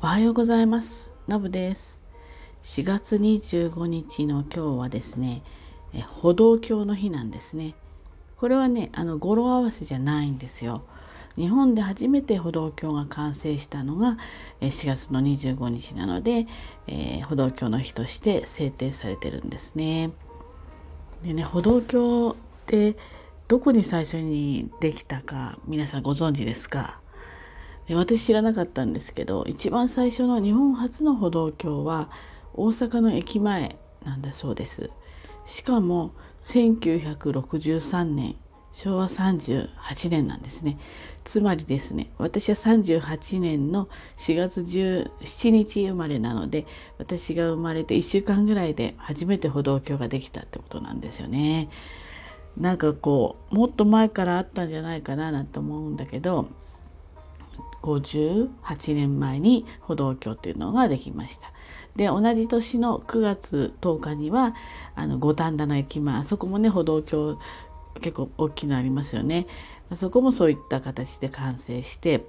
おはようございます。のぶです。4月25日の今日はですね、え歩道橋の日なんですね。これはね、あの語呂合わせじゃないんですよ。日本で初めて歩道橋が完成したのが4月の25日なので、えー、歩道橋の日として制定されてるんですね。でね、歩道橋ってどこに最初にできたか皆さんご存知ですか？私知らなかったんですけど一番最初の日本初の歩道橋は大阪の駅前なんだそうです。しかも1963年昭和38年なんですね。つまりですね私は38年の4月17日生まれなので私が生まれて1週間ぐらいで初めて歩道橋ができたってことなんですよね。なんかこうもっと前からあったんじゃないかななんて思うんだけど58年前に歩道橋というのができました。で同じ年の9月10日にはあの五反田の駅前あそこもね歩道橋結構大きいのありますよね。あそこもそういった形で完成して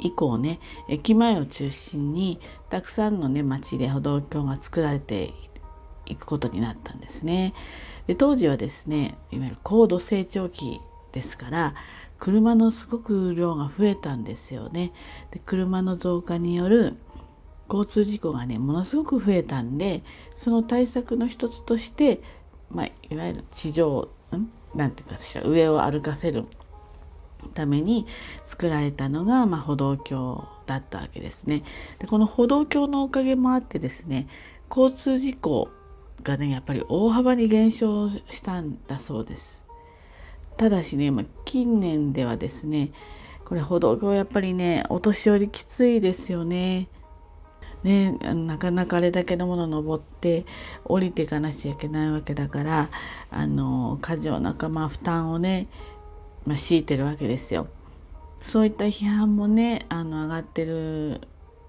以降ね駅前を中心にたくさんのね町で歩道橋が作られていくことになったんですね。で当時はですねいわゆる高度成長期ですから車のすごく量が増えたんですよね。で車の増加による交通事故がねものすごく増えたんでその対策の一つとして、まあ、いわゆる地上なんていうかしら上を歩かせるために作られたのが、まあ、歩道橋だったわけですね。でこの歩道橋のおかげもあってですね交通事故がねやっぱり大幅に減少したんだそうです。ただしね、まあ、近年ではですねこれ歩道橋やっぱりねお年寄りきついですよね。ね、なかなかあれだけのもの登って降りていかなきゃいけないわけだからあの過剰なかまあ負担をね、まあ、強いてるわけですよ。そういった批判もねあの上がってる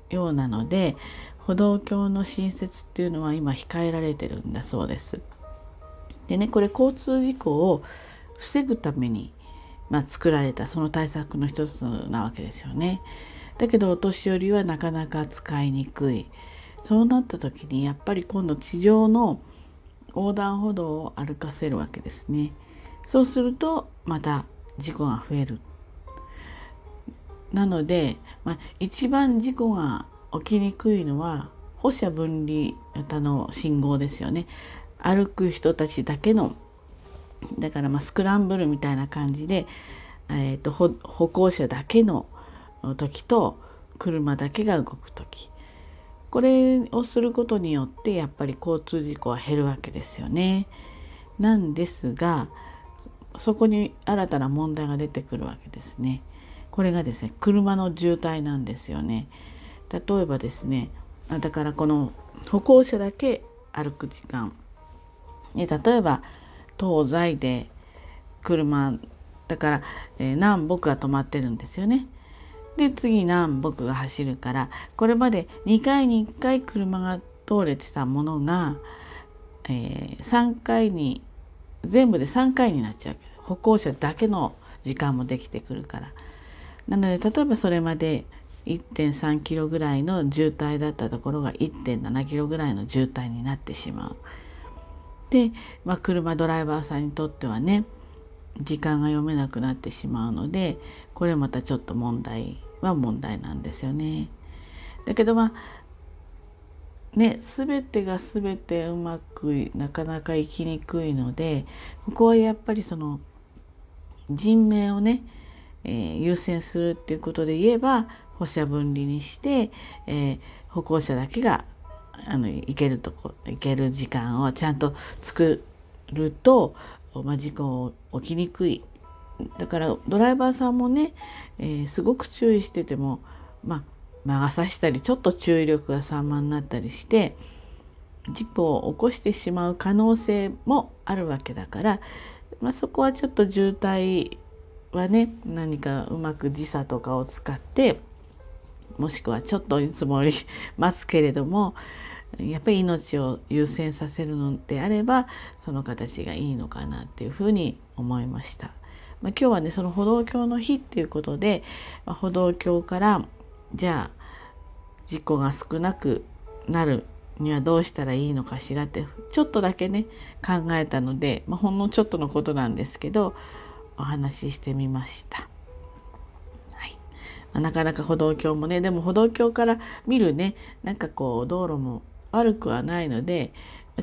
ようなので歩道橋の新設っていうのは今控えられてるんだそうです。でねこれ交通事故を防ぐために、まあ、作られたその対策の一つなわけですよね。だけどお年寄りはなかなか使いにくい。そうなった時にやっぱり今度地上の横断歩道を歩かせるわけですね。そうするとまた事故が増える。なので、まあ、一番事故が起きにくいのは歩車分離型の信号ですよね。歩く人たちだけのだからまあスクランブルみたいな感じで、えーと、歩行者だけの時と車だけが動く時これをすることによってやっぱり交通事故は減るわけですよね。なんですがそこに新たな問題が出てくるわけですね。これがですね車の渋滞なんですよね。例えばですねだからこの歩行者だけ歩く時間例えば東西で車だから、えー、南北が止まってるんですよね。で次南北が走るからこれまで2回に1回車が通れてたものが、えー、3回に全部で3回になっちゃう歩行者だけの時間もできてくるから。なので例えばそれまで1.3キロぐらいの渋滞だったところが1.7キロぐらいの渋滞になってしまう。で、まあ、車ドライバーさんにとってはね時間が読めなくなってしまうのでこれまたちょっと問題は問題なんですよね。だけどまあね全てが全てうまくなかなかいきにくいのでここはやっぱりその人命をね、えー、優先するっていうことで言えば歩車分離にして、えー、歩行者だけがあの行けるとこ行ける時間をちゃんと作ると、まあ、事故起きにくい。だからドライバーさんもね、えー、すごく注意してても、まあ、魔が差したりちょっと注意力が散漫になったりして事故を起こしてしまう可能性もあるわけだから、まあ、そこはちょっと渋滞はね何かうまく時差とかを使ってもしくはちょっといつもより待つけれどもやっぱり命を優先させるのであればその形がいいのかなっていうふうに思いました。まあ、今日はねその歩道橋の日っていうことで、まあ、歩道橋からじゃあ事故が少なくなるにはどうしたらいいのかしらってちょっとだけね考えたので、まあ、ほんのちょっとのことなんですけどお話ししてみました。まあ、なかなか歩道橋もねでも歩道橋から見るねなんかこう道路も悪くはないので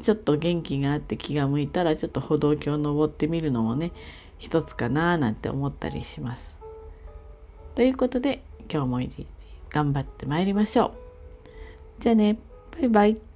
ちょっと元気があって気が向いたらちょっと歩道橋登ってみるのもね一つかななんて思ったりします。ということで今日も一日頑張ってまいりましょう。じゃあねバイバイ。